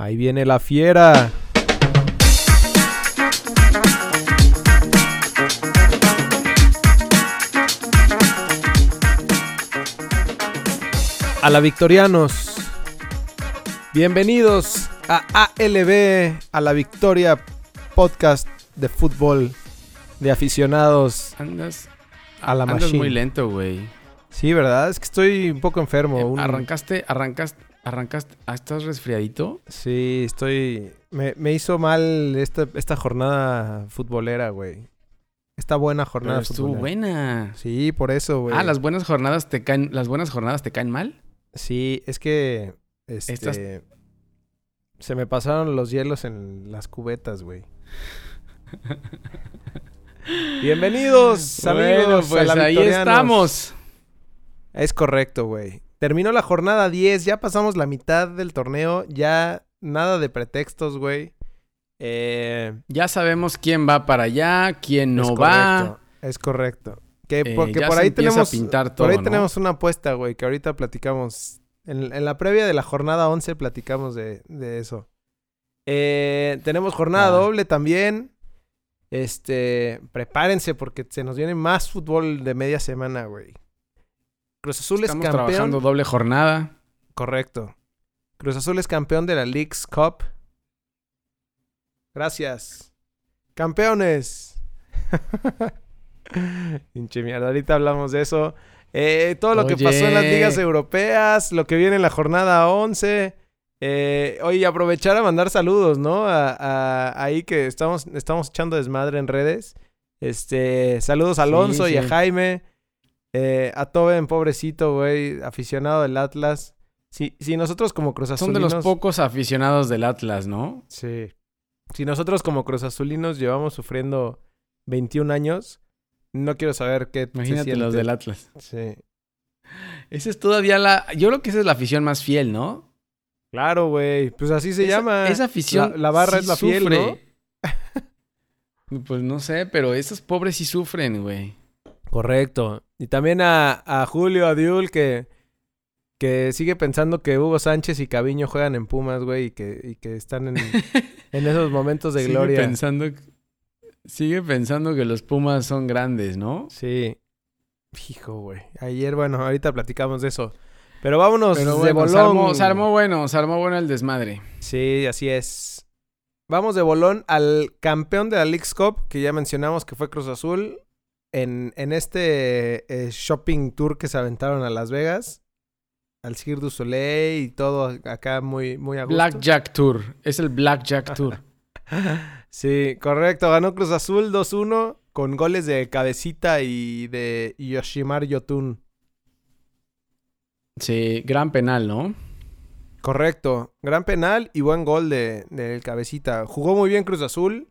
Ahí viene la fiera. A la Victorianos. Bienvenidos a ALB, a la Victoria Podcast de fútbol de aficionados Andas, a la andas machine. muy lento, güey. Sí, ¿verdad? Es que estoy un poco enfermo. Eh, un- Arrancaste, arrancaste, arrancaste. ah, ¿Estás resfriadito? Sí, estoy... Me, me hizo mal esta, esta jornada futbolera, güey. Esta buena Pero jornada estuvo futbolera. buena. Sí, por eso, güey. Ah, las buenas jornadas te caen, las buenas jornadas te caen mal. Sí, es que... Este, Estas- Se me pasaron los hielos en las cubetas, güey. Bienvenidos, amigos. Bueno, a pues la ahí estamos. Es correcto, güey. Terminó la jornada 10, ya pasamos la mitad del torneo, ya nada de pretextos, güey. Eh, Ya sabemos quién va para allá, quién no es va. correcto, es correcto. Que, Eh, porque ya por se ahí tenemos a pintar todo, por ahí ¿no? tenemos una apuesta, güey, que ahorita platicamos. En, en la previa de la jornada 11 platicamos de, de eso. Eh, tenemos jornada Ah. doble también. Este, prepárense porque se nos viene más fútbol de media semana, güey. Cruz Azul Estamos es campeón. trabajando doble jornada. Correcto. Cruz Azul es campeón de la League's Cup. Gracias. Campeones. Pinche mierda, ahorita hablamos de eso. Eh, todo lo que pasó en las ligas europeas, lo que viene en la jornada 11. Eh, oye, aprovechar a mandar saludos, ¿no? A, a- ahí que estamos, estamos echando desmadre en redes. Este, saludos a Sí, Alonso y a sí. Jaime. Eh, a Toben, pobrecito, güey, aficionado del Atlas. Si, si nosotros como Cruz Son Azulinos... de los pocos aficionados del Atlas, ¿no? Sí. Si nosotros como Cruz Azulinos llevamos sufriendo 21 años, no quiero saber qué se Imagínate los siente. del Atlas. Sí. Esa es todavía la. Yo creo que esa es la afición más fiel, ¿no? Claro, güey. Pues así se Esa- llama. Esa afición. La- la barra sí es la fiel, sufre. Pues no sé, pero esos pobres sí sufren, güey. Correcto. Y también a, a Julio Adiul que, que sigue pensando que Hugo Sánchez y Caviño juegan en Pumas, güey, y que, y que están en, en esos momentos de sigue gloria. Pensando, sigue pensando que los Pumas son grandes, ¿no? Sí. Hijo, güey. Ayer, bueno, ahorita platicamos de eso. Pero vámonos Pero de se bolón. armó, se armó bueno, se armó bueno el desmadre. Sí, así es. Vamos de bolón al campeón de la League's Cup, que ya mencionamos que fue Cruz Azul, en, en este eh, shopping tour que se aventaron a Las Vegas, al Cirque du Soleil y todo acá muy, muy a gusto. Blackjack Tour. Es el Blackjack Tour. Sí, correcto. Ganó Cruz Azul 2-1 con goles de Cabecita y de Yoshimar Yotun. Sí, gran penal, ¿no? Correcto. Gran penal y buen gol de, del Cabecita. Jugó muy bien Cruz Azul.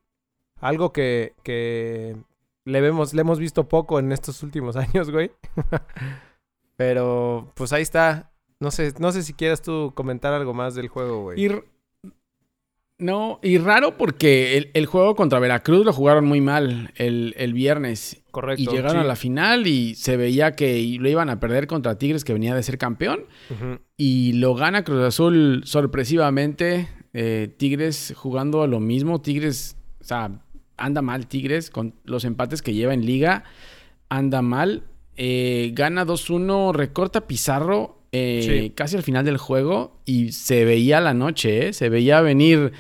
Algo que, que le, vemos, le hemos visto poco en estos últimos años, güey. Pero, pues ahí está. No sé, no sé si quieras tú comentar algo más del juego, güey. Y no, y raro porque el, el juego contra Veracruz lo jugaron muy mal el, el viernes. Correcto. Y llegaron sí. a la final y se veía que lo iban a perder contra Tigres, que venía de ser campeón. Y lo gana Cruz Azul sorpresivamente. Eh, Tigres jugando lo mismo. Tigres, o sea, anda mal Tigres con los empates que lleva en liga. Anda mal. Eh, gana 2-1, recorta Pizarro eh, Sí. casi al final del juego. Y se veía la noche, ¿eh? Se veía venir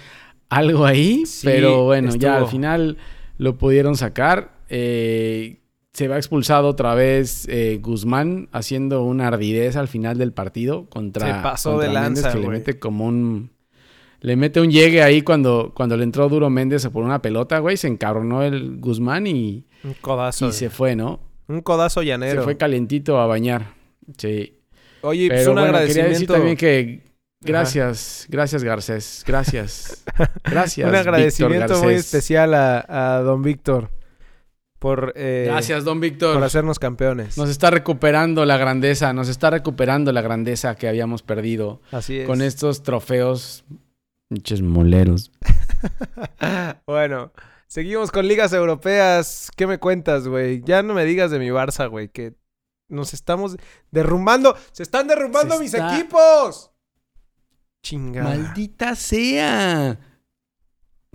algo ahí. Sí, pero bueno, ya al final lo pudieron sacar. Se va expulsado otra vez Guzmán haciendo una ardidez al final del partido contra, Se pasó contra de lanza, que le mete como un le mete un llegue ahí cuando, cuando le entró duro Méndez por una pelota, güey, se encabronó el Guzmán y, Un codazo. y se fue, ¿no? Un codazo llanero. Se fue calientito a bañar. Sí. Oye, pues Pero un bueno, quería decir agradecimiento. también que gracias, gracias Garcés, gracias. Gracias. un agradecimiento muy especial a, a don Víctor por, eh, Gracias, don Víctor. por hacernos campeones. Nos está recuperando la grandeza, nos está recuperando la grandeza que habíamos perdido Así es. con estos trofeos. Pinches moleros. bueno, seguimos con ligas europeas. ¿Qué me cuentas, güey? Ya no me digas de mi Barça, güey, que nos estamos derrumbando. ¡Se están derrumbando Se mis está- equipos! Chingada. Maldita sea.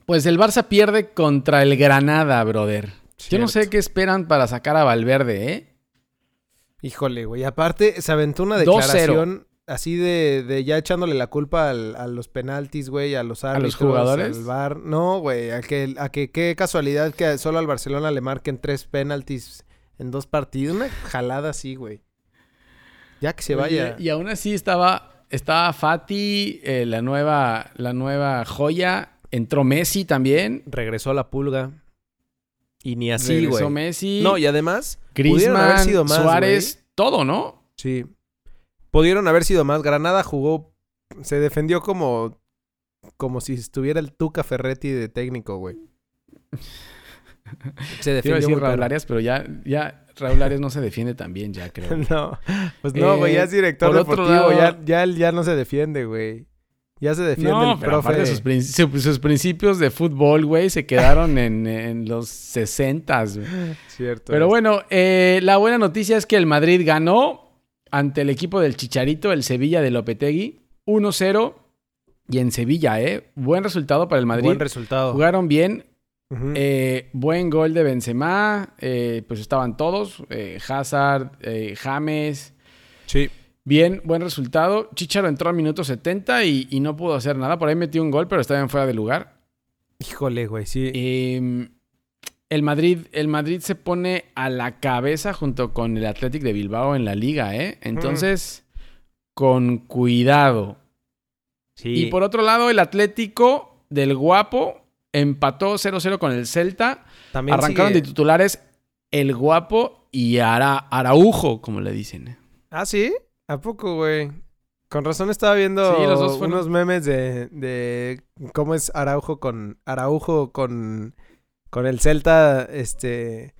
Pues el Barça pierde contra el Granada, brother. Yo no sé qué esperan para sacar a Valverde, ¿eh? Híjole, güey. Aparte, se aventó una 2-0. declaración así de, de ya echándole la culpa al- a los penaltis, güey, a los árbitros. jugadores? Al VAR. No, güey. A que, a que qué casualidad que solo al Barcelona le marquen tres penaltis en dos partidos. Una jalada así, güey. Ya que se vaya. Oye, y aún así estaba, estaba Fati, eh, la, nueva, la nueva joya. Entró Messi también. Regresó a la pulga. Y ni así, Regresó güey. Messi. No, y además, haber Griezmann, sido más, Suárez, todo, ¿no? Sí. Pudieron haber sido más. Granada jugó. Se defendió como. Como si estuviera el Tuca Ferretti de técnico, güey. Se defendió decir muy Raúl. Arias, pero ya, ya Raúl Arias no se defiende tan bien, ya creo. No, pues no, güey, Eh, ya es director deportivo, ya, lado- ya él ya no se defiende, güey. Ya se defiende No, el pero profe. sus, prin- su- sus principios de fútbol, güey, se quedaron en, en los 60 güey. Cierto. Pero bueno, eh, la buena noticia es que el Madrid ganó ante el equipo del Chicharito, el Sevilla de Lopetegui, 1-0. Y en Sevilla, ¿eh? Buen resultado para el Madrid. Buen resultado. Jugaron bien. Eh, buen gol de Benzema. eh, pues estaban todos. eh, Hazard, James. sí. Bien, buen resultado. Chicharo entró al minuto 70 y, y no pudo hacer nada. Por ahí metió un gol, pero estaba en fuera de lugar. Híjole, güey, sí. Eh, el, Madrid, el Madrid se pone a la cabeza junto con el Athletic de Bilbao en la liga, ¿eh? Entonces, con cuidado. sí. Y por otro lado, el Atlético del Guapo empató 0-0 con el Celta. También Arrancaron sigue- de titulares el Guapo y Ara, Araujo, como le dicen. ¿Ah, sí? ¿A poco, güey? Con razón estaba viendo Sí, los dos fueron- unos memes de, de cómo es Araujo con Araujo con, con el Celta, este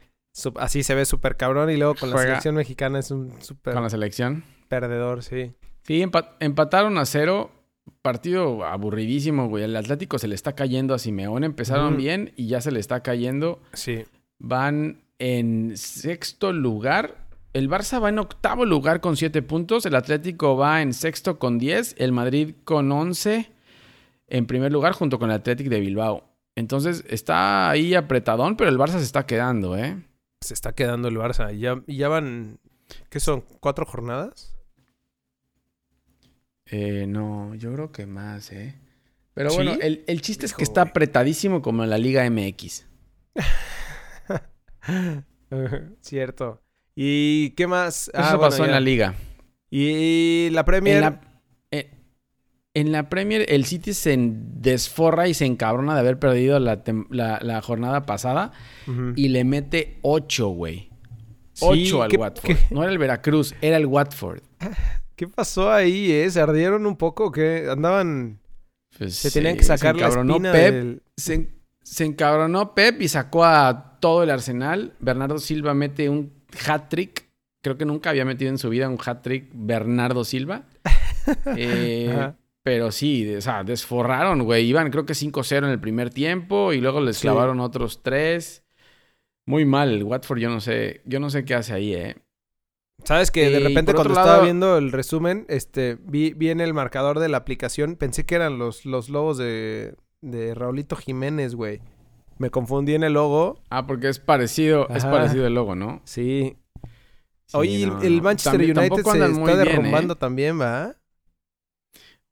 así se ve súper cabrón y luego con la selección mexicana es un súper Con la selección. perdedor, sí. Sí, empa- empataron a cero. Partido aburridísimo, güey. El Atlético se le está cayendo a Simeone. Empezaron bien y ya se le está cayendo. Sí. Van en sexto lugar. El Barça va en octavo lugar con siete puntos. El Atlético va en sexto con 10. El Madrid con 11 en primer lugar junto con el Atlético de Bilbao. Entonces está ahí apretadón, pero el Barça se está quedando, ¿eh? Se está quedando el Barça. Y ya, ya van, ¿qué son? ¿Cuatro jornadas? Eh, no, yo creo que más, ¿eh? Pero ¿Sí? bueno, el, el chiste es que está apretadísimo como en la Liga MX. Cierto. ¿Y qué más? Eso Ah, bueno, pasó en la Liga. Y la Premier. En la, en la Premier, el City se desforra y se encabrona de haber perdido la, tem- la- la jornada pasada y le mete 8, güey. Sí, 8 al ¿qué- Watford. qué- No era el Veracruz, era el Watford. ¿Qué pasó ahí, eh? ¿Se ardieron un poco? que Andaban... Pues, Se tenían sí, que sacar la encabronó espina Pep. del... Se, se encabronó Pep y sacó a todo el Arsenal. Bernardo Silva mete un hat-trick. Creo que nunca había metido en su vida un hat-trick Bernardo Silva. Eh, Ajá. Pero sí, o sea, desforraron, güey. Iban creo que 5-0 en el primer tiempo y luego les Sí. clavaron otros 3. Muy mal, el Watford yo no sé, yo no sé qué hace ahí, eh. ¿Sabes que de repente cuando estaba viendo el resumen, este, vi, vi en el marcador de la aplicación, pensé que eran los, los lobos de, de Raulito Jiménez, güey. Me confundí en el logo. Ah, porque es parecido, es parecido el logo, ¿no? Sí. Sí, Oye, el- no, el no. Manchester United se está bien, ¿eh? derrumbando también, ¿va?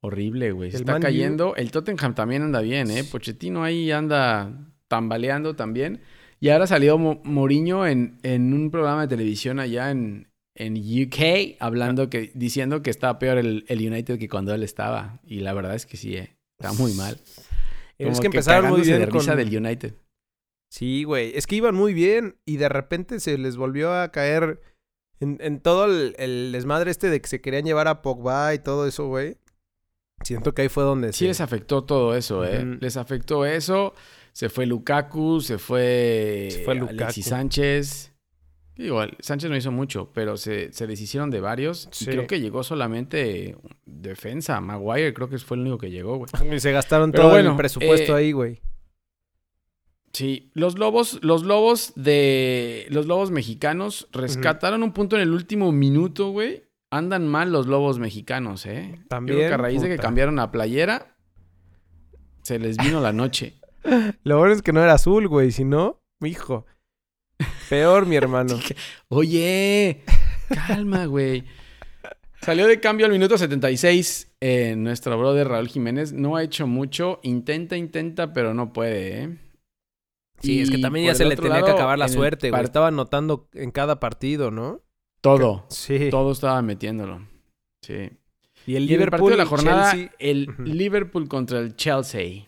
Horrible, güey. Se El está Man U- cayendo. El Tottenham también anda bien, ¿eh? Pochettino ahí anda tambaleando también. Y ahora salió Mo- Mourinho en, en un programa de televisión allá en, en UK, hablando que, diciendo que estaba peor el, el United que cuando él estaba. Y la verdad es que sí, ¿eh? Está muy mal. Es que empezaron muy bien de risa con- del United. Sí, güey. Es que iban muy bien y de repente se les volvió a caer en, en todo el, el desmadre este de que se querían llevar a Pogba y todo eso, güey. Siento que ahí fue donde Sí se... les afectó todo eso, ¿eh? Les afectó eso. Se fue Lukaku, se fue, Se fue Lukaku. Alexis Sánchez. Igual, Sánchez no hizo mucho, pero se, se deshicieron de varios. Sí. Y creo que llegó solamente defensa. Maguire creo que fue el único que llegó, güey. Se gastaron Pero todo bueno, el presupuesto eh, ahí, güey. Sí, los lobos, los lobos de los lobos mexicanos rescataron un punto en el último minuto, güey, andan mal los lobos mexicanos, ¿eh? También. Yo creo que a raíz de que cambiaron a playera, se les vino la noche. Lo bueno es que no era azul, güey. Si no, hijo. Peor, mi hermano. Oye, calma, güey. Salió de cambio al minuto 76 eh, nuestro brother Raúl Jiménez. No ha hecho mucho. Intenta, intenta, pero no puede, ¿eh? Sí, es que también ya se le tenía que acabar la suerte, güey. Estaba anotando en cada partido, ¿no? Todo. Sí. Todo estaba metiéndolo. Sí. Y el Y en el partido Liverpool de la jornada, Chelsea, el Ujú. Liverpool contra el Chelsea.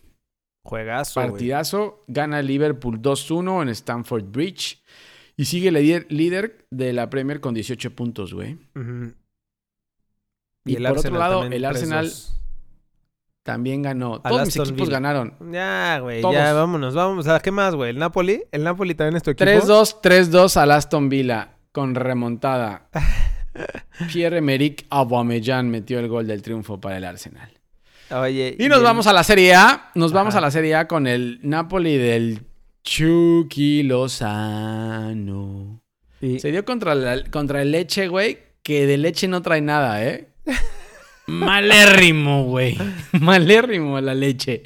juegazo. Partidazo. Gana el Liverpool 2-1 en Stamford Bridge. Y sigue líder, líder de la Premier con 18 puntos, güey. Ujú. Y, por otro lado, el Arsenal 3-2. también ganó. Al Todos mis equipos Villa. ganaron. Ya, güey, ya, vámonos. ¿A qué más, güey? ¿El Napoli? ¿El Napoli también es tu equipo? 3-2, 3-2 al Aston Villa con remontada. Pierre-Emerick Aubameyang metió el gol del triunfo para el Arsenal. Oye. Y nos vamos a la Serie A. Nos vamos a la Serie A con el Napoli del Chucky Lozano. Se dio contra, la- contra el Leche, güey, que de leche no trae nada, ¿eh? Malérrimo, güey. Malérrimo la leche.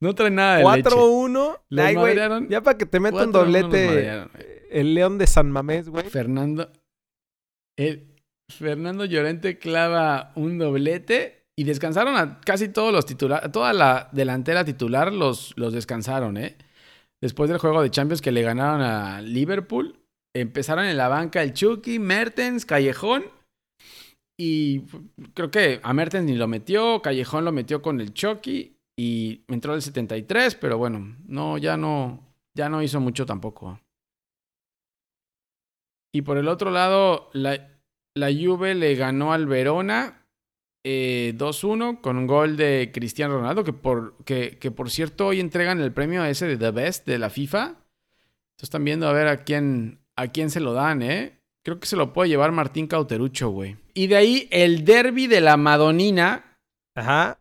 No trae nada de leche. 4-1. Los Ay, güey, madrearon. ya para que te meta un 4-1 los doblete. El León de San Mamés, güey. Fernando. el- Fernando Llorente clava un doblete y descansaron a casi todos los titulares. Toda la delantera titular los, los descansaron, ¿eh? Después del juego de Champions que le ganaron a Liverpool, empezaron en la banca el Chucky, Mertens, Callejón. Y creo que a Mertens ni lo metió, Callejón lo metió con el Chucky y entró el 73, pero bueno, no, ya no, ya no hizo mucho tampoco. Y por el otro lado, la, la Juve le ganó al Verona eh, 2-1 con un gol de Cristiano Ronaldo, que por, que, que por cierto hoy entregan el premio ese de The Best de la FIFA. Entonces están viendo a ver a quién, a quién se lo dan, ¿eh? Creo que se lo puede llevar Martín Cauterucho, güey. Y de ahí el derby de la Madonina Ajá.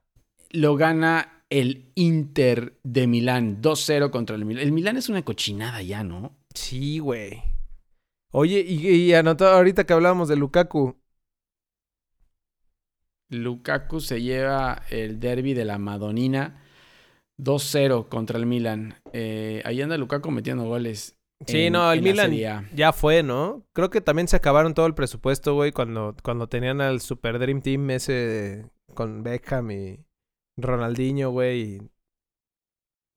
lo gana el Inter de Milán 2-0 contra el Milán. El Milán es una cochinada ya, ¿no? Sí, güey. Oye, y, y anotó ahorita que hablábamos de Lukaku. Lukaku se lleva el derby de la Madonina 2-0 contra el Milan. Eh, ahí anda Lukaku metiendo goles. Sí, en- no, el Milan ya fue, ¿no? Creo que también se acabaron todo el presupuesto, güey, cuando, cuando tenían al Super Dream Team ese con Beckham y Ronaldinho, güey. y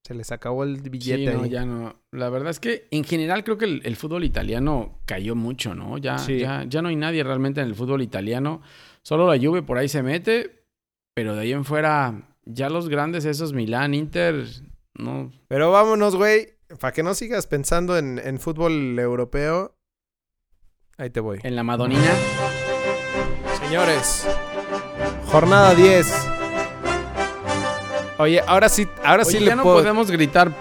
Se les acabó el Sí, billete no, ahí. ya no. La verdad es que en general creo que el, el fútbol italiano cayó mucho, ¿no? Ya, Sí. ya, ya no hay nadie realmente en el fútbol italiano. Solo la Juve por ahí se mete, pero de ahí en fuera, ya los grandes esos Milán, Inter, no. Pero vámonos, güey. Para que no sigas pensando en, en fútbol europeo. Ahí te voy. En la Madonina. Señores, jornada 10. Oye, ahora sí, ahora sí Oye, le ya no puedo... podemos gritar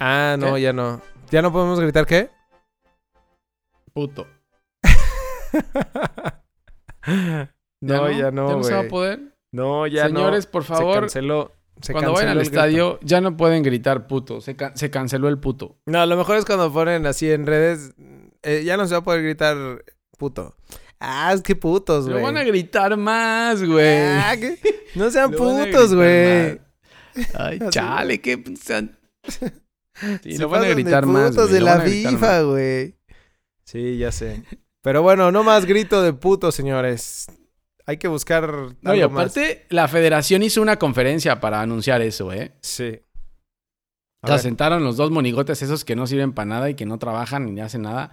Ah, no, ¿Qué? ya no. ¿Ya no podemos gritar qué? puto. no, ya no, Ya no se va a poder. No, ya no. Señores, por Se favor, canceló. Se cuando vayan al grito. estadio, ya no pueden gritar puto. Se, ca- se canceló el puto. No, lo mejor es cuando ponen así en redes. eh, ya no se va a poder gritar puto. Ah, que putos, Lo güey. van a gritar más, güey. Ah, No sean Lo putos, gritar güey. Ay, chale, qué... sean- Sí, Se lo van a pasan de gritar más, putos güey, de lo la gritar. FIFA, güey. Sí, ya sé. Pero bueno, no más grito de putos, señores. Hay que buscar No, y más. aparte, la federación hizo una conferencia para anunciar eso, ¿eh? Sí. A O sea, ver. sentaron los dos monigotes esos que no sirven para nada y que no trabajan ni hacen nada.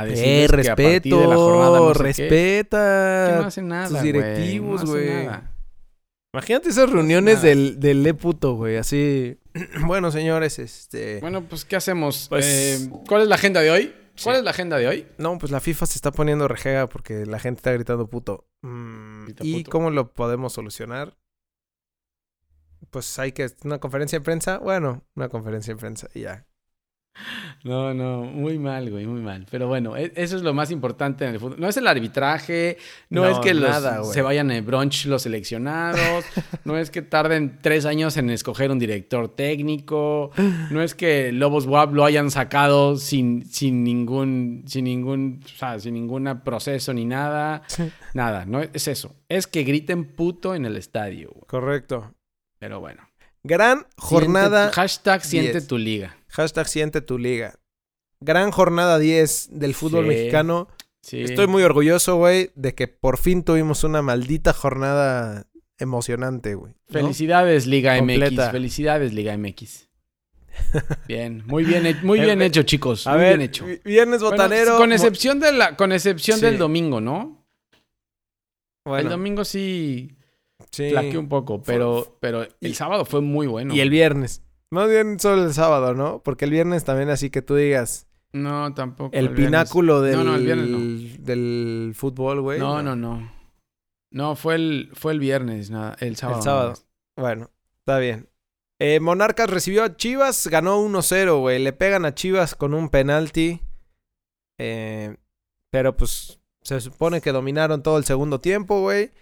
A Eh, decirles que a partir respeto, de la jornada no sé qué, respeta. que no hacen nada, güey, directivos, güey. Imagínate esas reuniones nada. del, del Le puto, güey. Así. bueno, señores, este. Bueno, pues, ¿qué hacemos? Pues- Eh, ¿Cuál es la agenda de hoy? ¿Cuál Sí. es la agenda de hoy? No, pues la FIFA se está poniendo rejega porque la gente está gritando puto. Mm, Grita ¿Y puto. cómo lo podemos solucionar? Pues hay que. ¿Una conferencia de prensa? Bueno, una conferencia de prensa y ya. No, no, muy mal, güey, muy mal. Pero bueno, e- eso es lo más importante en el fútbol. No es el arbitraje, no, No, es que los- nada, se vayan en brunch los seleccionados, no es que tarden tres años en escoger un director técnico, no es que Lobos WAP lo hayan sacado sin, sin ningún, sin ningún, o sea, sin ningún proceso ni nada. Nada, no es eso. Es que griten puto en el estadio, güey. Correcto. Pero bueno. Gran jornada. Siente- hashtag siente 10. tu liga. Hashtag siente tu liga. Gran jornada 10 del fútbol Sí. mexicano. Sí. Estoy muy orgulloso, güey, de que por fin tuvimos una maldita jornada emocionante, güey. ¿no? Felicidades, Liga Completa. MX. Felicidades, Liga MX. Bien, muy bien, muy bien eh, hecho, chicos. A muy ver, bien hecho. vi- viernes Bueno, botanero. con excepción de la, con excepción Sí. del domingo, ¿no? Bueno, El domingo sí sí. un poco, pero, pero el sábado fue muy bueno. Y el viernes. Más bien solo el sábado, ¿no? Porque el viernes también así que tú digas. No, tampoco. El, pináculo del, No, no, el viernes del fútbol, güey. No, no, no. No, fue el, fue el viernes, nada, el sábado. El sábado. Bueno, está bien. Eh, Monarcas recibió a Chivas, ganó 1-0, güey. Le pegan a Chivas con un penalti. Eh, pero pues se supone que dominaron todo el segundo tiempo, güey.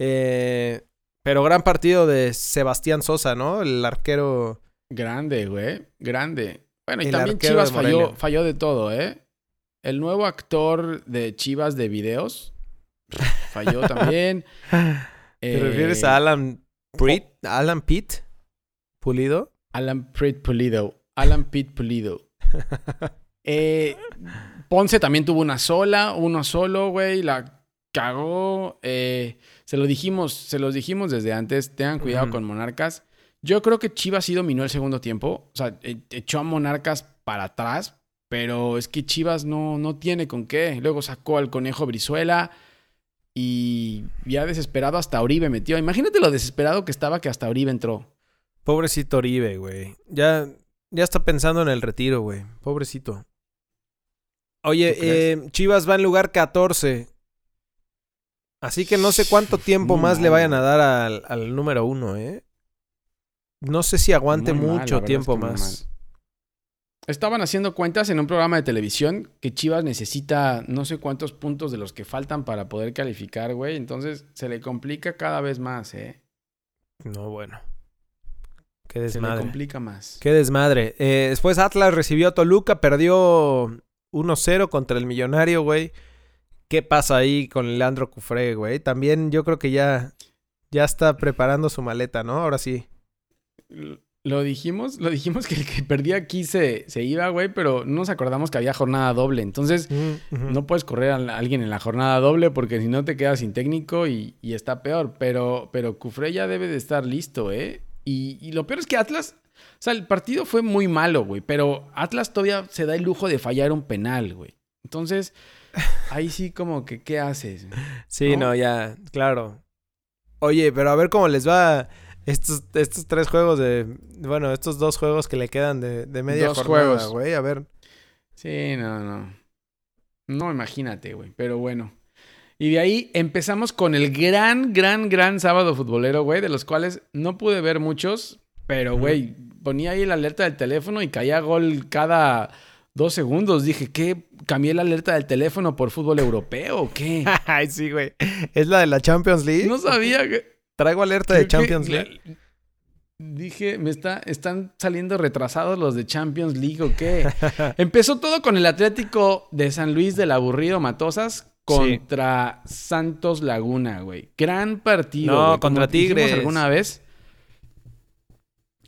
Eh, pero gran partido de Sebastián Sosa, ¿no? El arquero. Grande, güey. Grande. Bueno, y El también Chivas de falló, falló de todo, ¿eh? El nuevo actor de Chivas de videos falló también. ¿Te Eh, refieres a Alan Pitt? Alan Pitt? ¿Pulido? Alan Pitt Pulido. Alan Pitt Pulido. Eh, Ponce también tuvo una sola, uno solo, güey. La cagó. Eh, se lo dijimos, se los dijimos desde antes. Tengan cuidado con Monarcas. Yo creo que Chivas sí dominó el segundo tiempo. O sea, e- echó a Monarcas para atrás. Pero es que Chivas no, no tiene con qué. Luego sacó al conejo Brizuela. Y ya desesperado hasta Oribe metió. Imagínate lo desesperado que estaba que hasta Oribe entró. Pobrecito Oribe, güey. Ya, ya está pensando en el retiro, güey. Pobrecito. Oye, eh, Chivas va en lugar 14. Así que no sé cuánto tiempo más le vayan a dar al, al número uno, ¿eh? No sé si aguante Muy mal, la mucho es tiempo que más. Estaban haciendo cuentas en un programa de televisión que Chivas necesita no sé cuántos puntos de los que faltan para poder calificar, güey. Entonces se le complica cada vez más, ¿eh? No, bueno. Qué Se le desmadre. complica más. Qué desmadre. Eh, después Atlas recibió a Toluca, perdió 1-0 contra el Millonario, güey. ¿Qué pasa ahí con Leandro Cufré, güey? También yo creo que ya, ya está preparando su maleta, ¿no? Ahora sí. Lo dijimos, lo dijimos que el que perdía aquí se, se iba, güey, pero no nos acordamos que había jornada doble. Entonces, Ujú. no puedes correr a alguien en la jornada doble porque si no te quedas sin técnico y, y está peor. Pero, pero Cufré ya debe de estar listo, ¿eh? Y, y lo peor es que Atlas, o sea, el partido fue muy malo, güey, pero Atlas todavía se da el lujo de fallar un penal, güey. Entonces, ahí sí como que, ¿qué haces? Sí, ¿no? no, ya, claro. Oye, pero a ver cómo les va estos, estos tres juegos de... Bueno, estos dos juegos que le quedan de, de media Dos jornada, juegos. güey. A ver. Sí, no, no. No, imagínate, güey, pero bueno. Y de ahí empezamos con el gran, gran, gran sábado futbolero, güey, de los cuales no pude ver muchos, pero, güey, ponía ahí la alerta del teléfono y caía gol cada dos segundos. Dije, ¿qué? ¿Cambié la alerta del teléfono por fútbol europeo o qué? Ay, sí, güey. Es la de la Champions League. No sabía que... Traigo alerta de creo Champions la- League. Dije, me está, están saliendo retrasados los de Champions League o qué. Empezó todo con el Atlético de San Luis del aburrido Matosas contra Santos Laguna, güey. Gran partido. No, güey. contra Tigres. alguna vez?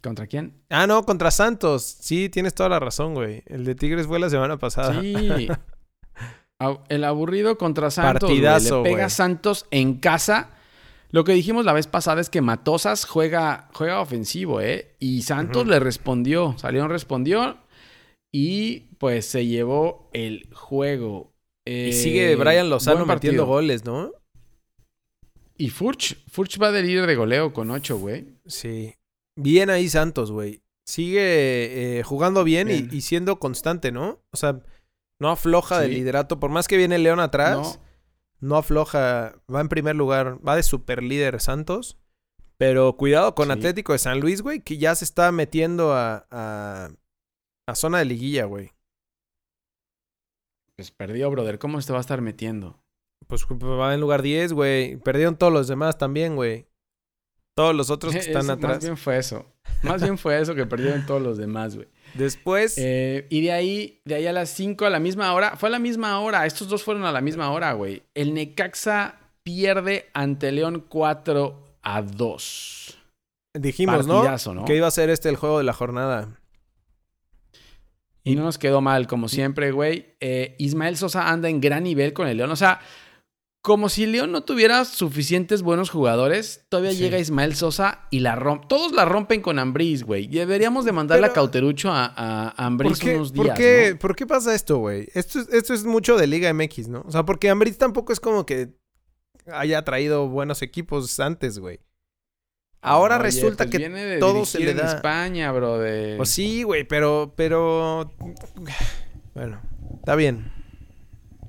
¿Contra quién? Ah, no, contra Santos. Sí, tienes toda la razón, güey. El de Tigres fue la semana pasada. Sí. El aburrido contra Santos. güey. Partidazo, Le pega güey. Santos en casa. Lo que dijimos la vez pasada es que Matosas juega, juega ofensivo, ¿eh? Y Santos le respondió. Salió, respondió. Y pues se llevó el juego. Y Eh, sigue Brian Lozano buen metiendo goles, ¿no? Y Furch, Furch va de líder de goleo con 8, güey. Sí. Bien ahí Santos, güey. Sigue eh, jugando bien, y- Bien. Y, siendo constante, ¿no? O sea, no afloja del Sí. liderato. Por más que viene León atrás, No, no, afloja. Va en primer lugar. Va de super líder Santos. Pero cuidado con Sí. Atlético de San Luis, güey, que ya se está metiendo a, a, a zona de liguilla, güey. Pues perdió, brother. ¿Cómo se va a estar metiendo? Pues va en lugar 10, güey. Perdieron todos los demás también, güey. Todos los otros que están atrás. Más bien fue eso. Más bien fue eso que perdieron todos los demás, güey. Después, Eh, y de ahí, de ahí a las 5 a la misma hora. Fue a la misma hora. Estos dos fueron a la misma hora, güey. El Necaxa pierde ante León 4 a 2. dijimos, partidazo, ¿no? ¿no? Que iba a ser este el juego de la jornada. Y no nos quedó mal, como siempre, güey. Eh, Ismael Sosa anda en gran nivel con el León. O sea, como si León no tuviera suficientes buenos jugadores, todavía Sí. llega Ismael Sosa y la rompe. Todos la rompen con Ambriz, güey. Deberíamos de mandarle Pero- a Cauterucho a, a ¿Por Ambriz qué, unos por días, qué- ¿no? por qué pasa esto, güey? Esto, es- esto es mucho de Liga MX, ¿no? O sea, porque Ambritz tampoco es como que haya traído buenos equipos antes, güey. Ahora Oye, resulta pues que viene de todo se en. España, bro. De... Pues sí, güey, pero, pero... Bueno, está bien.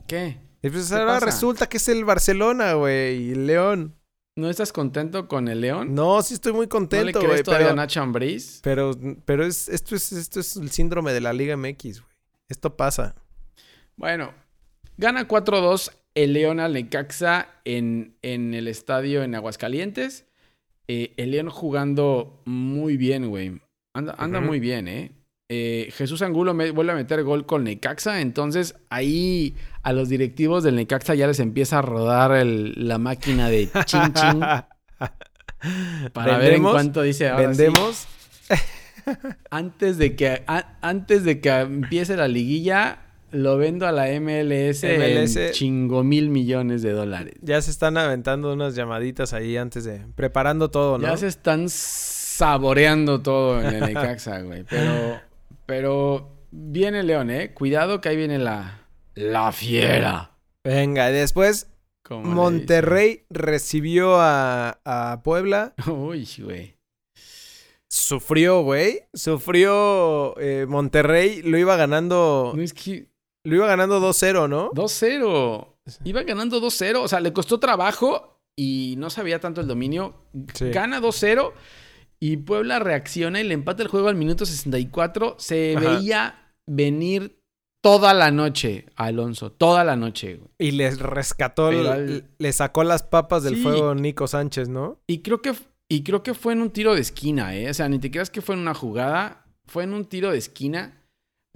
¿Qué? Y pues ¿Qué ahora pasa? resulta que es el Barcelona, güey, y el León. ¿No estás contento con el León? No, sí estoy muy ¿No le contento, crees güey, todavía a pero, Nacho Ambriz? pero, pero es, esto, es, esto es el síndrome de la Liga MX, güey. Esto pasa. Bueno, gana 4-2 el León al Necaxa en, en el estadio en Aguascalientes. Eh, el León jugando muy bien, güey. Anda, anda muy bien, ¿eh? Eh, Jesús Angulo me- vuelve a meter gol con Necaxa, entonces ahí a los directivos del Necaxa ya les empieza a rodar el- la máquina de chin chin para ver en cuánto dice ahora sí. ¿Vendemos? Antes de que a- antes de que empiece la liguilla, lo vendo a la MLS, MLS. en chingo mil millones de dólares. Ya se están aventando unas llamaditas ahí antes de... Preparando todo, ¿no? Ya se están saboreando todo en el Necaxa, güey. Pero, pero viene León, ¿eh? Cuidado que ahí viene la, la fiera. Venga, y después Monterrey recibió a, a Puebla. Uy, güey. Sufrió, güey. Sufrió eh, Monterrey. Lo iba ganando... No es que Lo iba ganando 2-0, ¿no? 2-0. Iba ganando 2-0. O sea, le costó trabajo y no sabía tanto el dominio. Sí. Gana 2-0 y Puebla reacciona y le empata el juego al minuto 64. Se Ajá. veía venir toda la noche Alonso. Toda la noche, güey. Y les rescató, el- le sacó las papas del Sí. fuego Nico Sánchez, ¿no? Y creo que, y creo que fue en un tiro de esquina, ¿eh? O sea, ni te creas que fue en una jugada. Fue en un tiro de esquina.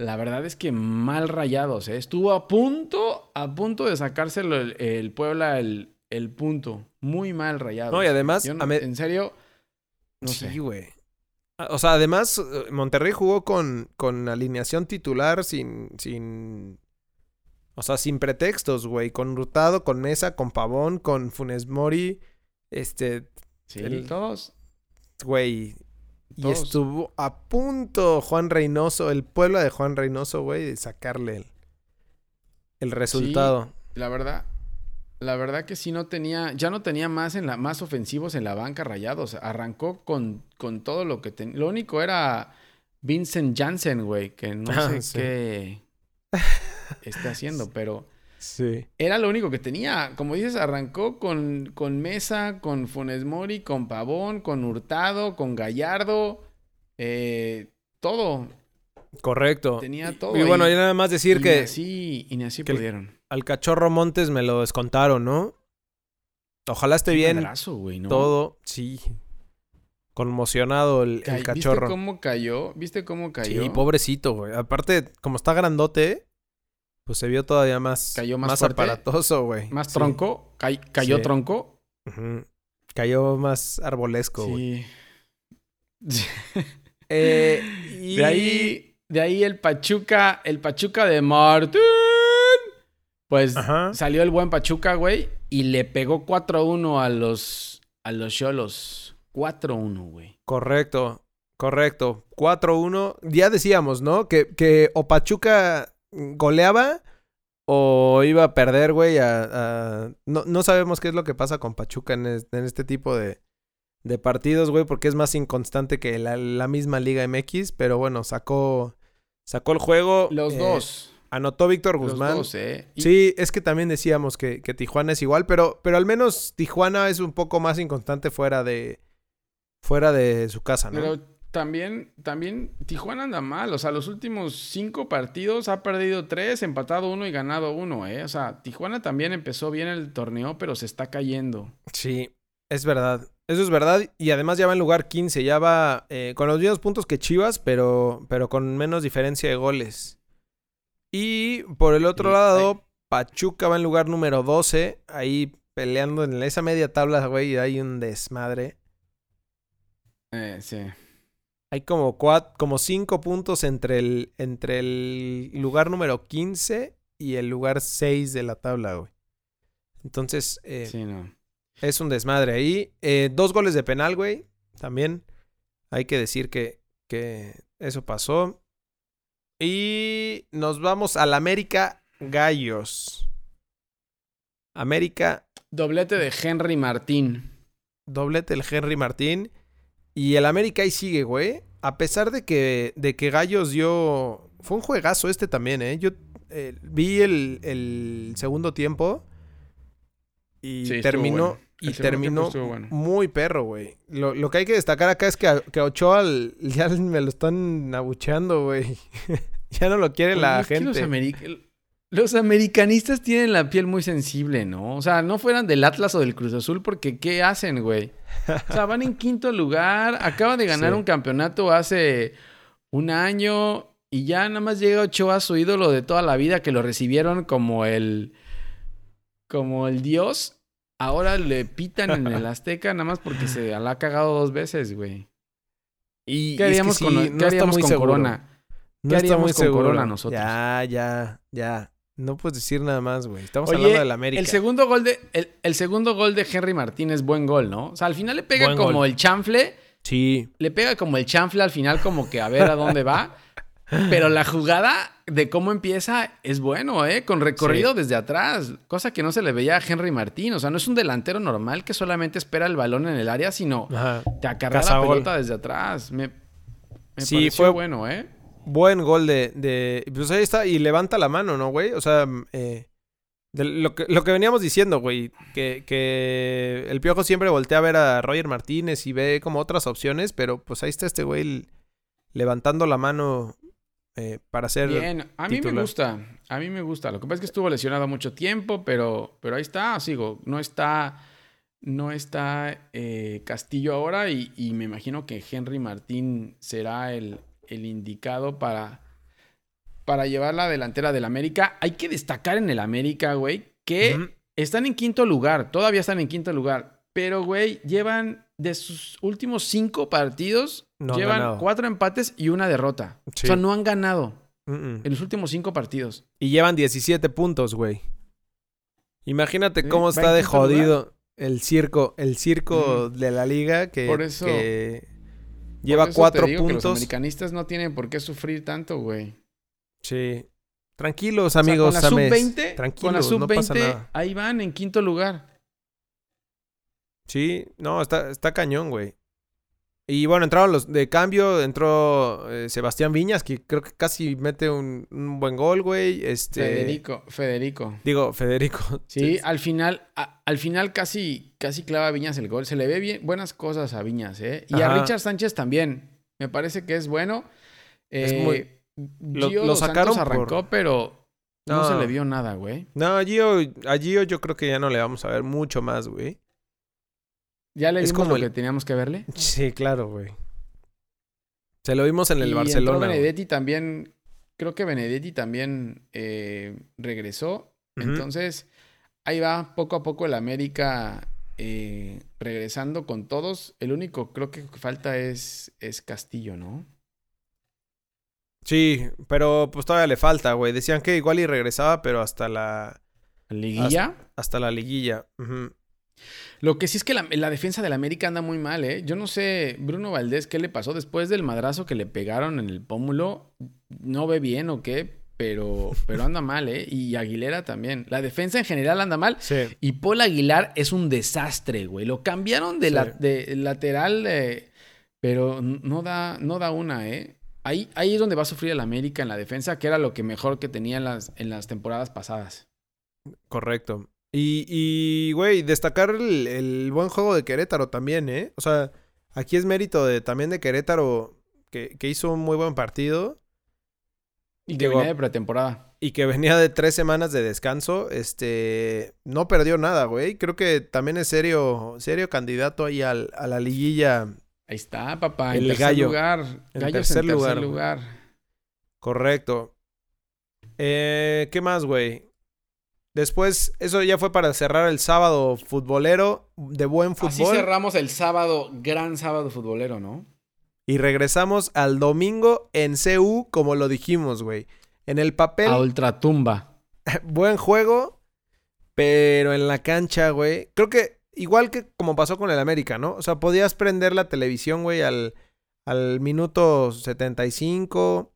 La verdad es que mal rayados, ¿eh? Estuvo a punto, a punto de sacárselo el, el Puebla el, el punto. Muy mal rayado. No, y además, no- a en serio, no sí, sé. güey. Ah, O sea, además, eh, Monterrey jugó con, con alineación titular sin, sin... O sea, sin pretextos, güey. Con Rutado, con Mesa, con Pavón, con Funes Mori. Este, Sí, el- todos. güey. Y estuvo a punto Juan Reynoso, el pueblo de Juan Reynoso, güey, de sacarle el, el resultado. La verdad, la verdad que sí no tenía, ya no tenía más en la, más ofensivos en la banca rayados. Arrancó con, con todo lo que tenía. Lo único era Vincent Janssen, güey, que no Ah, sé sí. qué está haciendo, pero Sí. era lo único que tenía. Como dices, arrancó con, con Mesa, con Funes Mori, con Pavón, con Hurtado, con Gallardo, eh, todo. Correcto. Tenía todo. Y bueno, nada más decir Y que así, y ni así que pudieron. Al cachorro Montes me lo descontaron, ¿no? Ojalá esté Qué bien madrazo, güey, ¿no? todo. Sí. Conmocionado el, el Ca- cachorro. ¿Viste cómo cayó? ¿Viste cómo cayó? Sí, pobrecito, güey. Aparte, como está grandote, pues se vio todavía más, Cayó más fuerte. aparatoso, güey. Más Sí. tronco. Cay- cayó Sí. tronco. Cayó más arbolesco, güey. Sí. Eh, y... De ahí, de ahí el Pachuca, el Pachuca de Martín. Pues Ajá. salió el buen Pachuca, güey, y le pegó 4-1 a los a los Cholos. 4-1, güey. Correcto, correcto. 4-1. Ya decíamos, ¿no? Que, que o Pachuca goleaba o iba a perder, güey. A, a- No, no sabemos qué es lo que pasa con Pachuca en, es- en este tipo de, de partidos, güey, porque es más inconstante que la, la misma Liga MX. Pero bueno, sacó, sacó el juego. Los eh, dos. Anotó Víctor Los Guzmán. dos, eh. Y- Sí, es que también decíamos que, que Tijuana es igual, pero, pero al menos Tijuana es un poco más inconstante fuera de fuera de su casa, ¿no? Pero también, también Tijuana anda mal. O sea, los últimos cinco partidos ha perdido tres, empatado uno y ganado uno, ¿eh? O sea, Tijuana también empezó bien el torneo, pero se está cayendo. Sí, es verdad. Eso es verdad. Y además ya va en lugar 15. Ya va eh, con los mismos puntos que Chivas, pero, pero con menos diferencia de goles. Y por el otro Sí, lado, Pachuca va en lugar número 12. Ahí peleando en esa media tabla, güey, y hay un desmadre. Eh, sí. Hay como, cuat- como cinco puntos entre el, entre el lugar número 15 y el lugar 6 de la tabla, güey. Entonces, eh, Sí, no. es un desmadre ahí. Eh, dos goles de penal, güey. También hay que decir que, que eso pasó. Y nos vamos al América Gallos. América, Doblete de Henry Martín. doblete el Henry Martín. Y el América ahí sigue, güey. A pesar de que, de que Gallos dio... Fue un juegazo este también, ¿eh? Yo eh, vi el, el segundo tiempo y Sí, terminó... bueno. Y terminó bueno. muy perro, güey. Lo, lo que hay que destacar acá es que, a- que a Ochoa ya me lo están abucheando, güey. ya no lo quiere la que gente. Los, americ- los americanistas tienen la piel muy sensible, ¿no? O sea, no fueran del Atlas o del Cruz Azul porque ¿qué hacen, güey? O sea, van en quinto lugar, acaba de ganar Sí. un campeonato hace un año y ya nada más llega Ochoa, su ídolo de toda la vida, que lo recibieron como el... como el dios. Ahora le pitan en el Azteca nada más porque se la ha cagado dos veces, güey. Y, ¿Qué es que haríamos sí, con, ¿qué haríamos con. Corona? No ¿Qué está muy seguro. Corona nosotros? Ya, ya, ya. No puedes decir nada más, güey. Estamos Oye, hablando del América. El segundo gol de el, el segundo gol de Henry Martín es buen gol, ¿no? O sea, al final le pega Buen como gol. el chanfle, Sí. le pega como el chanfle al final como que a ver a dónde va. Pero la jugada de cómo empieza es bueno, ¿eh? Con recorrido desde atrás, cosa que no se le veía a Henry Martín. O sea, no es un delantero normal que solamente espera el balón en el área, sino Ajá. te acarrea la pelota desde atrás. Me, me Sí, pareció fue- bueno, ¿eh? Buen gol de, de. Pues ahí está. Y levanta la mano, ¿no, güey? O sea, eh, de lo, que, lo que veníamos diciendo, güey. Que, que el piojo siempre voltea a ver a Roger Martínez y ve como otras opciones. Pero pues ahí está este güey levantando la mano eh, para ser. Bien, a mí me gusta, a mí me gusta. Lo que pasa es que estuvo lesionado mucho tiempo, pero, pero ahí está, sigo. No está, no está eh, Castillo ahora y, y me imagino que Henry Martín será el, el indicado para, para llevar la delantera del América. Hay que destacar en el América, güey, que están en quinto lugar, todavía están en quinto lugar, pero, güey, llevan de sus últimos cinco partidos, No llevan ganado. cuatro empates y una derrota. Sí. O sea, no han ganado en los últimos cinco partidos. Y llevan 17 puntos, güey. Imagínate Sí, cómo está de lugar. jodido el circo, el circo de la liga que, Por eso- que lleva te cuatro que los puntos. americanistas no tienen por qué sufrir tanto, güey. Sí. Tranquilos, O sea, amigos. con la Sames. sub-20, Tranquilos, con la no pasa sub-20, nada. ahí van en quinto lugar. Sí, no, está, está cañón, güey. Y bueno, entraron los de cambio, entró eh, Sebastián Viñas, que creo que casi mete un, un buen gol, güey. Este. Federico, Federico. Digo, Federico. Sí, al final, a- al final casi, casi clava a Viñas el gol. Se le ve bien, buenas cosas a Viñas, ¿eh? Y a. Richard Sánchez también. Me parece que es bueno. Es Eh, muy- lo- Gio lo sacaron Santos arrancó, por- pero no. No. se le vio nada, güey. No, a Gio, a Gio yo creo que ya no le vamos a ver mucho más, güey. Ya le Es como lo el- que teníamos que verle. Sí, claro, güey. Se lo vimos en el Y entró Barcelona. güey. Benedetti también, creo que Benedetti también eh, regresó. Entonces, ahí va poco a poco el América eh, regresando con todos. El único creo que falta es, es Castillo, ¿no? Sí, pero pues todavía le falta, güey. Decían que igual y regresaba, pero hasta la, Liguilla. hasta la liguilla. Ujú. Lo que sí es que la, la defensa del América anda muy mal, ¿eh? Yo no sé, Bruno Valdés, ¿qué le pasó después del madrazo que le pegaron en el pómulo? No ve bien o qué, pero, pero anda mal, ¿eh? Y Aguilera también. La defensa en general anda mal. Sí. Y Paul Aguilar es un desastre, güey. Lo cambiaron de, Sí. la, de lateral, eh, pero no da, no da una, ¿eh? Ahí, ahí es donde va a sufrir el América en la defensa, que era lo que mejor que tenía en las, en las temporadas pasadas. Correcto. Y, y, güey, destacar el, el buen juego de Querétaro también, ¿eh? O sea, aquí es mérito de, también de Querétaro que, que hizo un muy buen partido. Y que venía de pretemporada. Y que venía de tres semanas de descanso, este, no perdió nada, güey. Creo que también es serio, serio candidato ahí al- a la liguilla. Ahí está, papá. El en tercer gallo. lugar. Tercer en tercer lugar. Correcto. Eh, ¿Qué más, güey? Después, eso ya fue para cerrar el sábado futbolero de buen Así fútbol. cerramos el sábado, gran sábado futbolero, ¿no? Y regresamos al domingo en CU, como lo dijimos, güey. En el papel, A ultratumba. buen juego, pero en la cancha, güey. Creo que igual que como pasó con el América, ¿no? O sea, podías prender la televisión, güey, al, al minuto 75,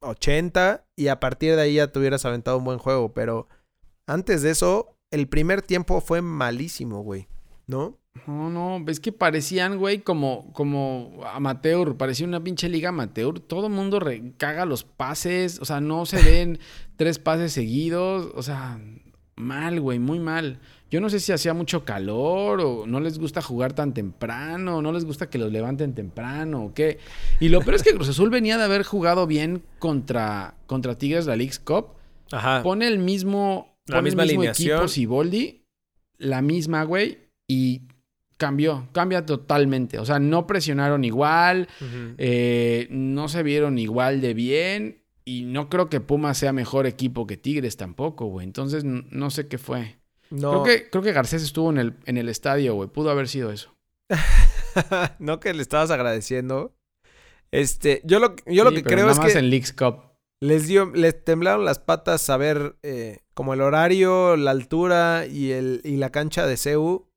80, y a partir de ahí ya te hubieras aventado un buen juego. Pero antes de eso, el primer tiempo fue malísimo, güey. ¿No? No, no, es que parecían, güey, como, como amateur, parecía una pinche liga amateur. Todo el mundo caga los pases, o sea, no se ven tres pases seguidos, o sea, mal, güey, muy mal. Yo no sé si hacía mucho calor o no les gusta jugar tan temprano, no les gusta que los levanten temprano o qué. Y lo peor es que Cruz Azul venía de haber jugado bien contra, contra Tigres la League's Cup. Ajá. Pone el mismo, La misma el mismo alineación. equipo Siboldi, la misma, güey, y cambió, cambia totalmente. O sea, no presionaron igual, eh, no se vieron igual de bien, y no creo que Pumas sea mejor equipo que Tigres tampoco, güey. Entonces, no sé qué fue. No, Creo que, creo que Garcés estuvo en el, en el estadio, güey. Pudo haber sido eso. no que le estabas agradeciendo. Este, yo lo, yo lo que creo es que en Leagues Cup. les dio, les temblaron las patas saber eh, como el horario, la altura y el y la cancha de CEU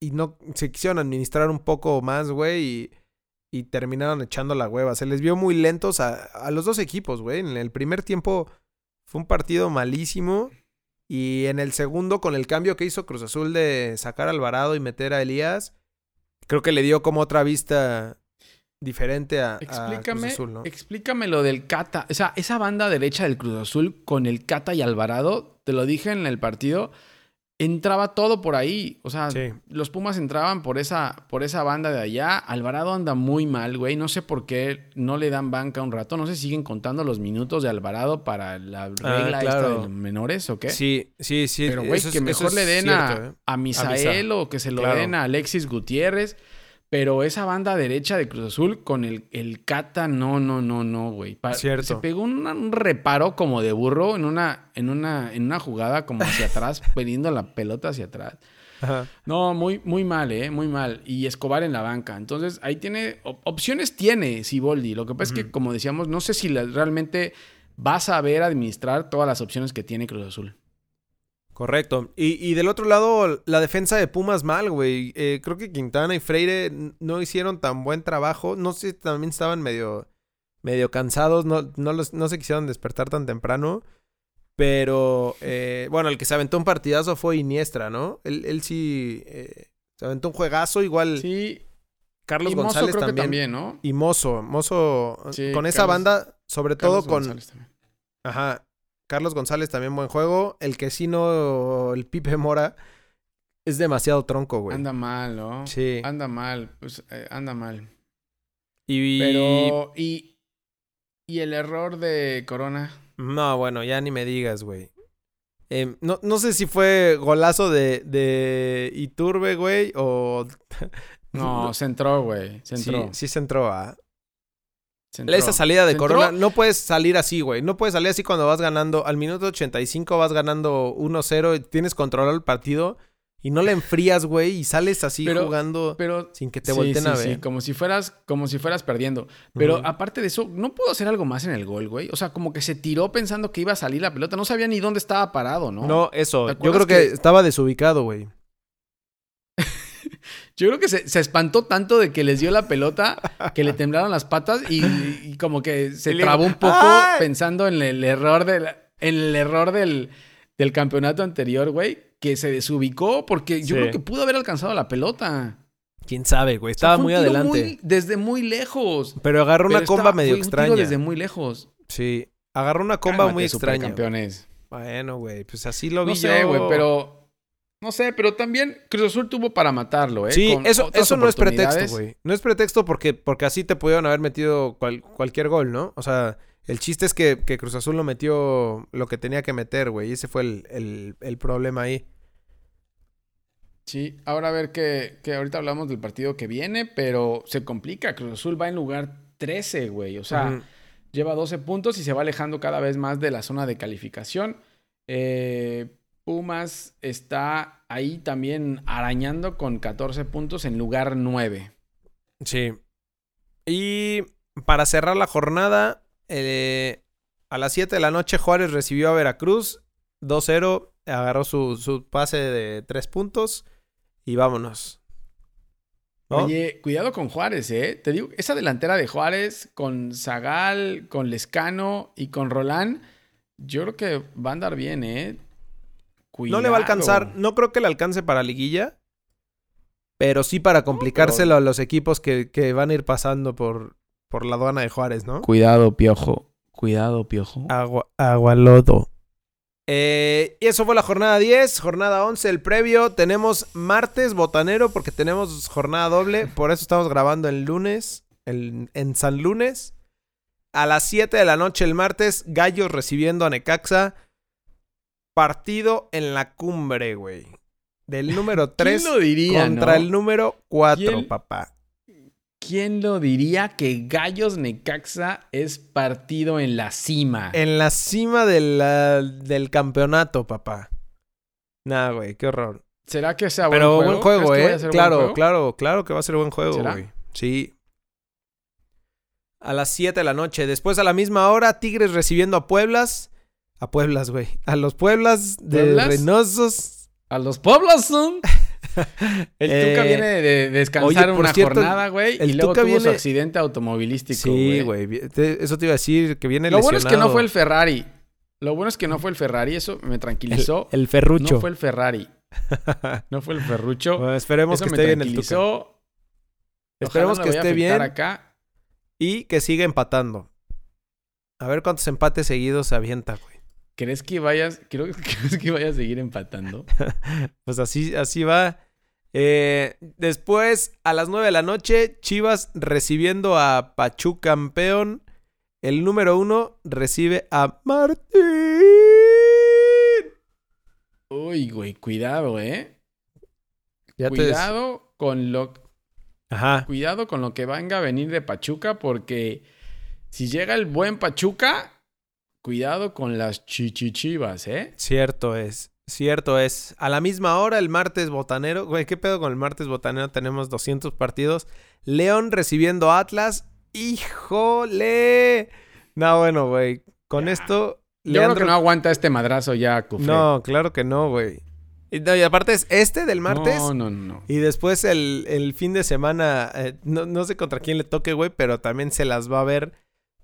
y no se quisieron administrar un poco más, güey, y, y terminaron echando la hueva. Se les vio muy lentos a, a los dos equipos, güey. En el primer tiempo fue un partido malísimo y en el segundo con el cambio que hizo Cruz Azul de sacar a Alvarado y meter a Elías, creo que le dio como otra vista diferente a, a Cruz Explícame, Azul, ¿no? explícame lo del Cata. O sea, esa banda derecha del Cruz Azul con el Cata y Alvarado, te lo dije en el partido, entraba todo por ahí. O sea, Sí. los Pumas entraban por esa, por esa banda de allá. Alvarado anda muy mal, güey. No sé por qué no le dan banca un rato. No sé si siguen contando los minutos de Alvarado para la regla esta Ah, claro. de los menores o qué. Sí, sí, sí. Pero, güey, eso que mejor le den cierto, a, ¿eh? a Misael Misa. o que se lo Claro. den a Alexis Gutiérrez. Pero esa banda derecha de Cruz Azul con el, el Cata, no, no, no, no, güey. Cierto. Se pegó un, un reparo como de burro en una, en una, en una jugada como hacia atrás, poniendo la pelota hacia atrás. Ajá. No, muy, muy mal, ¿eh? Muy mal. Y Escobar en la banca. Entonces, ahí tiene... op- opciones tiene Siboldi. Lo que pasa es que, como decíamos, no sé si la- realmente va a saber administrar todas las opciones que tiene Cruz Azul. Correcto. Y, y del otro lado, la defensa de Pumas mal, güey. Eh, creo que Quintana y Freire no hicieron tan buen trabajo. No sé, también estaban medio, medio cansados. No, no, los, no se quisieron despertar tan temprano. Pero, eh, bueno, el que se aventó un partidazo fue Iniestra, ¿no? Él, él sí eh, se aventó un juegazo. Igual Sí. Carlos y Mozo González creo también. que también, ¿no? Y Mozo. Mozo, Sí, con esa Carlos- banda, sobre todo Carlos con... González también. Ajá. Carlos González también buen juego. El que sí no, el Pipe Mora, es demasiado tronco, güey. Anda mal, ¿no? Sí. Anda mal, pues eh, anda mal. Y, Pero, y, y el error de Corona. No, bueno, ya ni me digas, güey. Em, no, no sé si fue golazo de, de Iturbe, güey, o... No, se entró, güey. Se Sí, entró. sí se entró a... Esa salida de ¿Se Corona, no puedes salir así, güey. No puedes salir así cuando vas ganando. Al minuto 85 vas ganando 1-0 y tienes controlado el partido y no le enfrías, güey, y sales así Pero- jugando Pero sin que te sí, volteen sí, a sí, ver. como si fueras, como si fueras perdiendo. Pero aparte de eso, no puedo hacer algo más en el gol, güey. O sea, como que se tiró pensando que iba a salir la pelota. No sabía ni dónde estaba parado, ¿no? No, eso. ¿Te Yo creo que, que- estaba desubicado, güey. Yo creo que se, se espantó tanto de que les dio la pelota que le temblaron las patas y, y como que se trabó un poco ¡ay! pensando en el error del, en el error del, del campeonato anterior, güey. Que se desubicó porque yo Sí. creo que pudo haber alcanzado la pelota. Quién sabe, güey. O sea, Estaba fue un muy tiro adelante. muy- desde muy lejos. Pero agarró una Pero comba estaba- medio fue un tiro extraña. desde muy lejos. Sí. Agarró una comba Cálmate, muy extraña. Bueno, güey. Pues así lo vi No sé, yo. güey, pero. No sé, pero también Cruz Azul tuvo para matarlo, ¿eh? Sí, Con eso, eso no es pretexto, güey. No es pretexto porque, porque así te pudieron haber metido cual- cualquier gol, ¿no? O sea, el chiste es que, que Cruz Azul no metió lo que tenía que meter, güey. Y ese fue el, el- el problema ahí. Sí, ahora a ver que, que ahorita hablamos del partido que viene, pero se complica. Cruz Azul va en lugar 13, güey. O sea, lleva 12 puntos y se va alejando cada vez más de la zona de calificación. Eh, Pumas está ahí también arañando con 14 puntos en lugar 9. Sí. Y para cerrar la jornada, eh, a las 7 de la noche Juárez recibió a Veracruz. 2-0. Agarró su, su pase de 3 puntos. Y vámonos. ¿No? Oye, cuidado con Juárez, ¿eh? Te digo, esa delantera de Juárez con Zagal, con Lescano y con Rolán, yo creo que va a andar bien, ¿eh? No le va a alcanzar. No creo que le alcance para liguilla. Pero sí para complicárselo a los equipos que, que van a ir pasando por, por la aduana de Juárez, ¿no? Cuidado, piojo. Cuidado, piojo. Agua, agualodo. Eh, y eso fue la jornada 10, jornada 11, el previo. Tenemos martes botanero porque tenemos jornada doble. Por eso estamos grabando el lunes, el- en San Lunes. A las 7 de la noche el martes, Gallos recibiendo a Necaxa. Partido en la cumbre, güey. Del número 3 ¿Quién lo diría, contra no? el número 4, ¿Quién- papá. ¿Quién lo diría que Gallos Necaxa es partido en la cima? En la cima de la- del campeonato, papá. Nah, güey, qué horror. ¿Será que sea Pero buen buen juego? juego, ¿Crees que vaya ¿eh? a ser buen Claro, juego? claro, claro que va a ser buen juego, ¿Será? güey. Sí. A las 7 de la noche. Después a la misma hora, Tigres recibiendo a Pueblas. A Pueblas, güey. A los Pueblas de ¿Pueblas? Reynosos. A los pueblos son. El Tuca Eh, viene de descansar oye, una cierto, jornada, güey. el Y luego tuvo su viene- accidente automovilístico. Sí, güey. Eso te iba a decir, que viene Lo bueno es que no fue el Ferrari. Lo bueno es que no fue el Ferrari. Eso me tranquilizó. el ferrucho. No fue el Ferrari. No fue el Ferrucho. Bueno, esperemos Eso que esté bien el Tuca. Esperemos no que esté bien. acá. Y que siga empatando. A ver cuántos empates seguidos se avienta, güey. ¿Crees que vayas, creo, ¿Crees que vaya a seguir empatando? Pues así, así va. Eh, después, a las 9 de la noche, Chivas recibiendo a Pachu campeón. El número uno recibe a Martín. Uy, güey, cuidado, ¿eh? Ya te- Cuidado con lo Ajá. cuidado con lo que venga a venir de Pachuca, porque si llega el buen Pachuca, cuidado con las chichichivas, ¿eh? Cierto es. Cierto es. A la misma hora, el martes botanero. Güey, ¿qué pedo con el martes botanero? Tenemos 200 partidos. León recibiendo a Atlas. ¡Híjole! No, bueno, güey. Con Ya. esto. Yo creo que no aguanta este madrazo ya, Cufré. No, claro que no, güey. Y, no, y aparte es este del martes. No, no, no. Y después el, el fin de semana, eh, no, no sé contra quién le toque, güey, pero también se las va a ver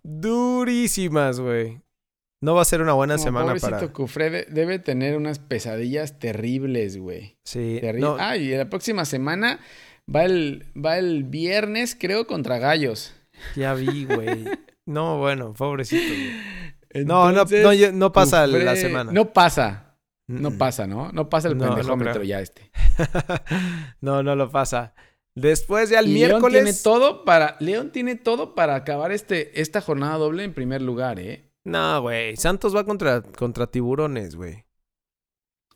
durísimas, güey. No va a ser una buena No, semana pobrecito para... Cufré de- debe tener unas pesadillas terribles, güey. Sí, Terri- no, Ah, y la próxima semana va el, va el viernes, creo, contra Gallos. ya vi, güey. No, bueno, pobrecito, güey. No, no, no, pasa Cufré- la semana. No pasa. No pasa, ¿no? No pasa el No, pendejómetro ya este. no, no lo pasa. Después ya el Y León miércoles... tiene todo para. León tiene todo para acabar este, esta jornada doble en primer lugar, ¿eh? No, güey. Santos va contra, contra tiburones, güey.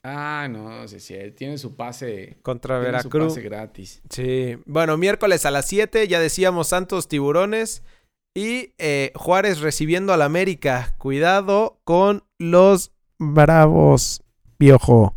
Ah, no, sí, sí. Tiene su pase. Contra Tiene su Veracruz. pase gratis. Sí. Bueno, miércoles a las 7, ya decíamos Santos Tiburones. Y eh, Juárez recibiendo al América. Cuidado con los bravos, piojo.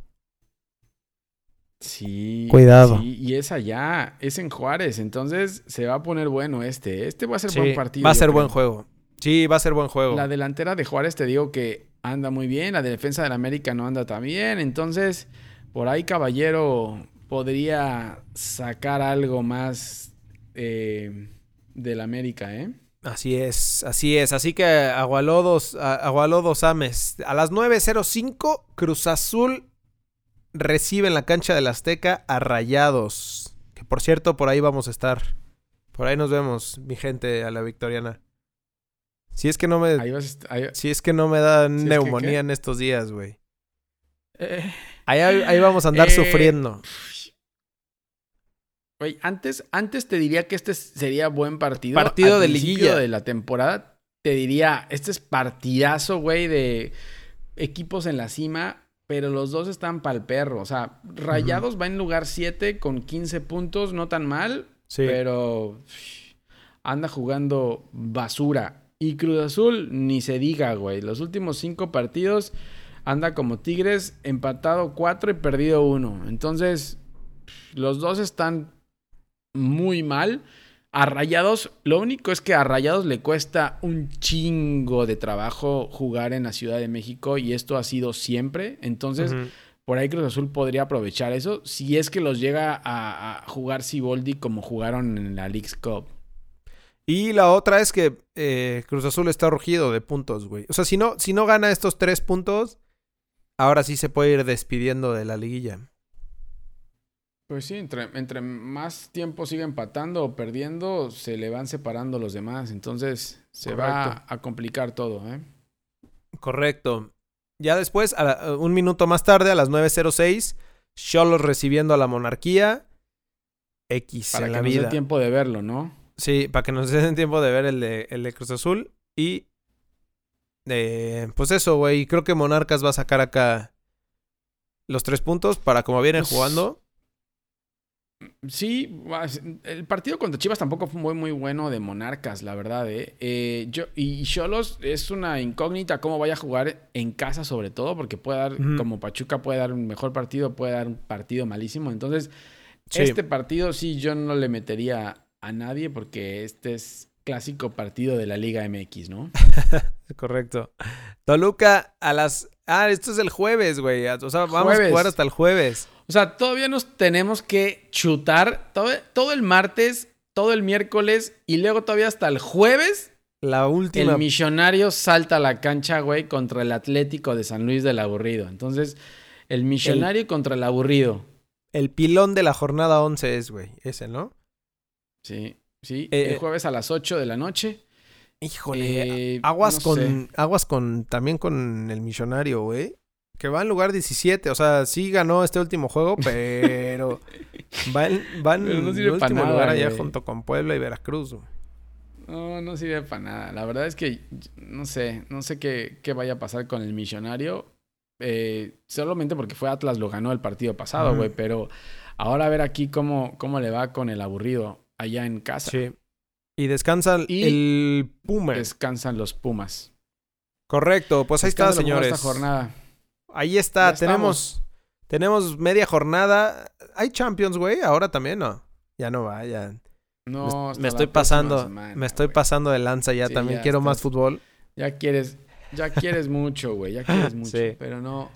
Sí. Cuidado. sí, y es allá, es en Juárez. Entonces se va a poner bueno este. Este va a ser Sí, buen partido. va a ser creo. buen juego. Sí, va a ser buen juego. La delantera de Juárez te digo que anda muy bien. La defensa del América no anda tan bien. Entonces, por ahí Caballero podría sacar algo más eh, del América, ¿eh? Así es, así es. Así que Agualodos, Agualodos Ames. A las 9.05, Cruz Azul recibe en la cancha del Azteca a Rayados. Que por cierto, por ahí vamos a estar. Por ahí nos vemos, mi gente, a la victoriana. Si es que no me, Ahí si es que no me da neumonía en estos días, güey. Eh, Ahí, ahí vamos a andar Eh, sufriendo. Güey, antes, antes te diría que este sería buen partido. Partido Al de liguilla. de la temporada. Te diría, este es partidazo, güey, de equipos en la cima. Pero los dos están pa'l perro. O sea, Rayados va en lugar 7 con 15 puntos. No tan mal. Sí. Pero pff, anda jugando basura. Y Cruz Azul, ni se diga, güey. Los últimos cinco partidos anda como Tigres, empatado 4 y perdido 1. Entonces, los dos están muy mal. A Rayados, lo único es que a Rayados le cuesta un chingo de trabajo jugar en la Ciudad de México y esto ha sido siempre. Entonces, por ahí Cruz Azul podría aprovechar eso si es que los llega a, a jugar Siboldi como jugaron en la League's Cup. Y la otra es que eh, Cruz Azul está rugido de puntos, güey. O sea, si no, si no gana estos tres puntos, ahora sí se puede ir despidiendo de la liguilla. Pues sí, entre, entre más tiempo sigue empatando o perdiendo, se le van separando los demás. Entonces se Correcto. va a complicar todo, ¿eh? Correcto. Ya después, a la- un minuto más tarde, a las 9.06, Cholos recibiendo a la monarquía. X Para en que la vida. tiempo de verlo, ¿no? Sí, para que nos den tiempo de ver el de, el de Cruz Azul. Y. eh, pues eso, güey. Creo que Monarcas va a sacar acá los tres puntos para como vienen Pues, jugando. Sí, el partido contra Chivas tampoco fue muy, muy bueno de Monarcas, la verdad, ¿eh? Eh, yo, y Cholos es una incógnita cómo vaya a jugar en casa, sobre todo, porque puede dar, como Pachuca puede dar un mejor partido, puede dar un partido malísimo. Entonces, Sí. este partido sí yo no le metería a nadie, porque este es clásico partido de la Liga MX, ¿no? Correcto. Toluca a las. Ah, esto es el jueves, güey. O sea, vamos a jugar hasta el jueves. O sea, todavía nos tenemos que chutar todo, todo el martes, todo el miércoles y luego todavía hasta el jueves La última. El millonario salta a la cancha, güey, contra el Atlético de San Luis del Aburrido. Entonces, el millonario contra el aburrido. El pilón de la jornada 11 es, güey. Ese, ¿no? Sí, sí. Eh, el jueves a las 8 de la noche. Híjole. Eh, aguas no con. sé. Aguas con. También con el millonario, güey. Que va en lugar 17. O sea, sí ganó este último juego, pero. va en, va en no el último nada, lugar allá güey. junto con Puebla y Veracruz. güey. No, no sirve para nada. La verdad es que no sé, no sé qué, qué vaya a pasar con el millonario. Eh, solamente porque fue Atlas lo ganó el partido pasado, güey. Pero ahora a ver aquí cómo, cómo le va con el aburrido allá en casa. Sí. Y descansa Y- el Puma. Descansan los Pumas. Correcto. Pues ahí está, Descansan señores. Esta jornada. Ahí está. Ya Tenemos. Tenemos media jornada. ¿Hay Champions, güey? Ahora también no. Ya no va, ya. No, me, me estoy pasando. semana, me estoy pasando de lanza ya Sí, también. ya Quiero más fútbol. Ya quieres, ya quieres mucho, güey. Ya quieres mucho. Sí. Pero no.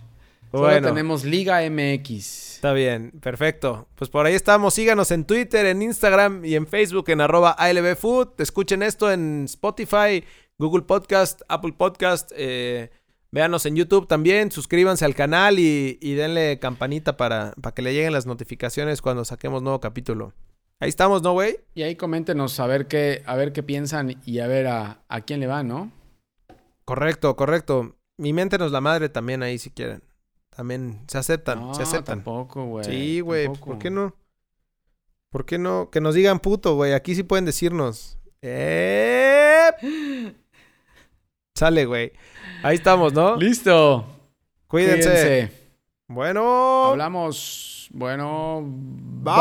Solo Bueno. tenemos Liga MX. Está bien, perfecto. Pues por ahí estamos. Síganos en Twitter, en Instagram y en Facebook en arroba ALBFood. Escuchen esto en Spotify, Google Podcast, Apple Podcast. Eh, véanos en YouTube también. Suscríbanse al canal y, y denle campanita para, para que le lleguen las notificaciones cuando saquemos nuevo capítulo. Ahí estamos, ¿no, güey? Y ahí coméntenos a ver qué, a ver qué piensan y a ver a, a quién le va, ¿no? Correcto, correcto. Mi mente nos la madre también ahí si quieren. También se aceptan, no, se aceptan. tampoco, güey. Sí, güey. ¿Por qué no? ¿Por qué no? Que nos digan puto, güey. Aquí sí pueden decirnos. ¡Eh! Sale, güey. Ahí estamos, ¿no? Listo. Cuídense. Cuídense. Bueno. Hablamos. Bueno. Bye.